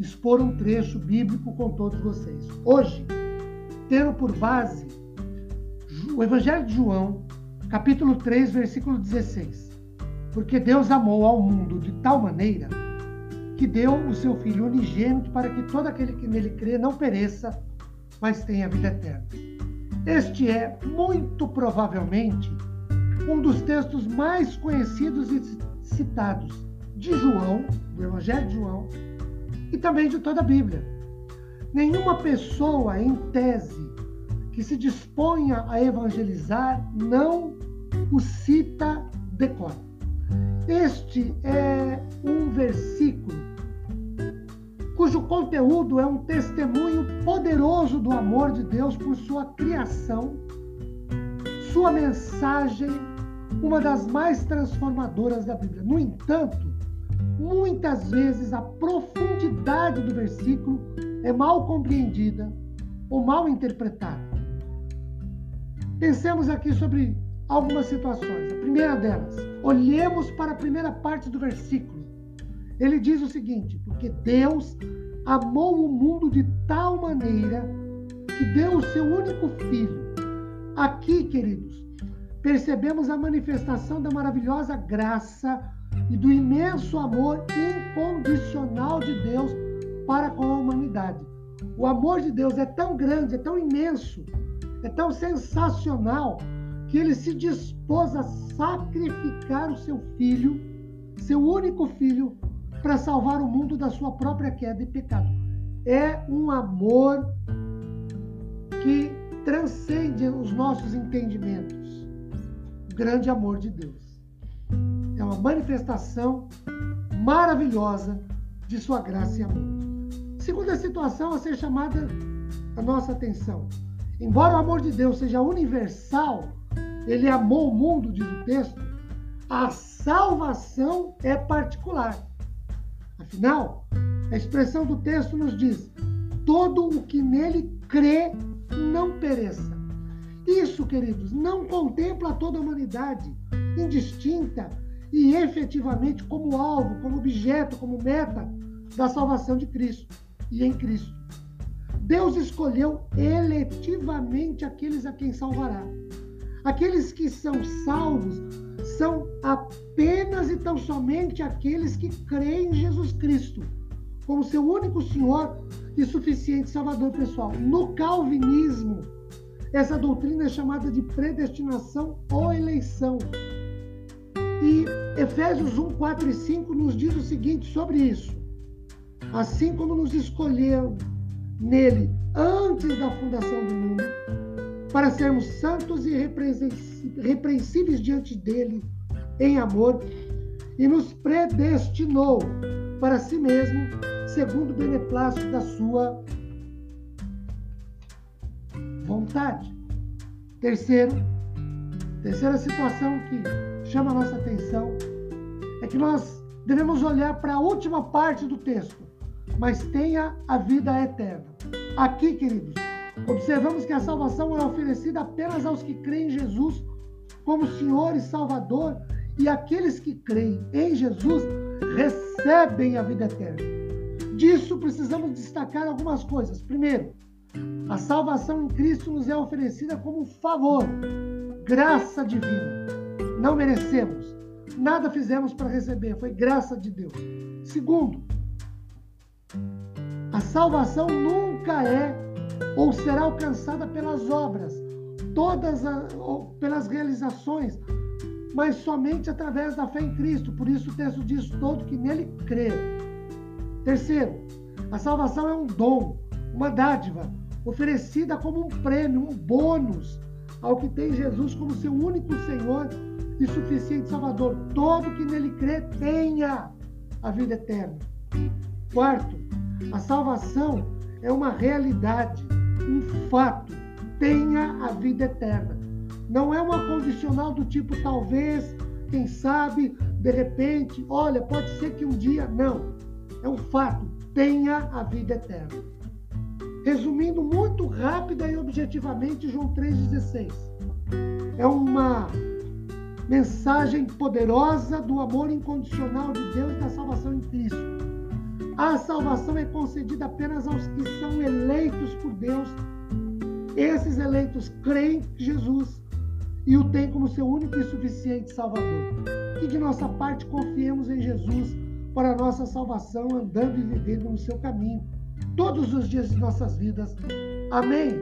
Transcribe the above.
expor um trecho bíblico com todos vocês. Hoje, tendo por base o Evangelho de João, capítulo 3, versículo 16. Porque Deus amou ao mundo de tal maneira que deu o seu Filho unigênito para que todo aquele que nele crê não pereça, mas tenha vida eterna. Este é, muito provavelmente, um dos textos mais conhecidos e citados de João, do Evangelho de João, e também de toda a Bíblia. Nenhuma pessoa, em tese, que se disponha a evangelizar não o cita de cor. Este é um versículo cujo conteúdo é um testemunho poderoso do amor de Deus por sua criação, sua mensagem, uma das mais transformadoras da Bíblia. No entanto, muitas vezes a profundidade do versículo é mal compreendida ou mal interpretada. Pensemos aqui sobre algumas situações. A primeira delas, olhemos para a primeira parte do versículo. Ele diz o seguinte: Porque Deus amou o mundo de tal maneira que deu o seu único filho. Aqui, queridos, percebemos a manifestação da maravilhosa graça e do imenso amor incondicional de Deus para com a humanidade. O amor de Deus é tão grande, é tão imenso, é tão sensacional, que ele se dispôs a sacrificar o seu filho, seu único filho, para salvar o mundo da sua própria queda e pecado. É um amor que transcende os nossos entendimentos. Grande amor de Deus é uma manifestação maravilhosa de sua graça e amor. Segunda situação a ser chamada a nossa atenção. Embora o amor de Deus seja universal, ele amou o mundo, diz o texto, a salvação é particular. Afinal, a expressão do texto nos diz: todo o que nele crê não pereça. Isso, queridos, não contempla toda a humanidade, indistinta e efetivamente como alvo, como objeto, como meta da salvação de Cristo e em Cristo. Deus escolheu eletivamente aqueles a quem salvará. Aqueles que são salvos são apenas e tão somente aqueles que creem em Jesus Cristo como seu único Senhor e suficiente Salvador pessoal. No calvinismo, essa doutrina é chamada de predestinação ou eleição. E Efésios 1, 4 e 5 nos diz o seguinte sobre isso. Assim como nos escolheu nele antes da fundação do mundo, para sermos santos e repreensíveis diante dele em amor, e nos predestinou para si mesmo, segundo o beneplácito da sua vontade. Terceiro, terceira situação que chama a nossa atenção é que nós devemos olhar para a última parte do texto, mas tenha a vida eterna. Aqui, queridos, observamos que a salvação é oferecida apenas aos que creem em Jesus como Senhor e Salvador, e aqueles que creem em Jesus recebem a vida eterna. Disso precisamos destacar algumas coisas. Primeiro, a salvação em Cristo nos é oferecida como favor, graça divina não merecemos. Nada fizemos para receber, foi graça de Deus. Segundo, a salvação nunca é ou será alcançada pelas obras, todas as, pelas realizações, mas somente através da fé em Cristo. Por isso o texto diz todo que nele crê. Terceiro, a salvação é um dom, uma dádiva, oferecida como um prêmio, um bônus ao que tem Jesus como seu único Senhor e suficiente Salvador. Todo que nele crê tenha a vida eterna. Quarto, A salvação é uma realidade, um fato. Tenha a vida eterna. Não é uma condicional do tipo talvez, quem sabe, de repente, olha, pode ser que um dia. Não. É um fato. Tenha a vida eterna. Resumindo muito rápida e objetivamente, João 3,16. É uma mensagem poderosa do amor incondicional de Deus da salvação em Cristo. A salvação é concedida apenas aos que são eleitos por Deus. Esses eleitos creem em Jesus e o têm como seu único e suficiente Salvador. Que de nossa parte confiemos em Jesus para a nossa salvação, andando e vivendo no seu caminho todos os dias de nossas vidas. Amém.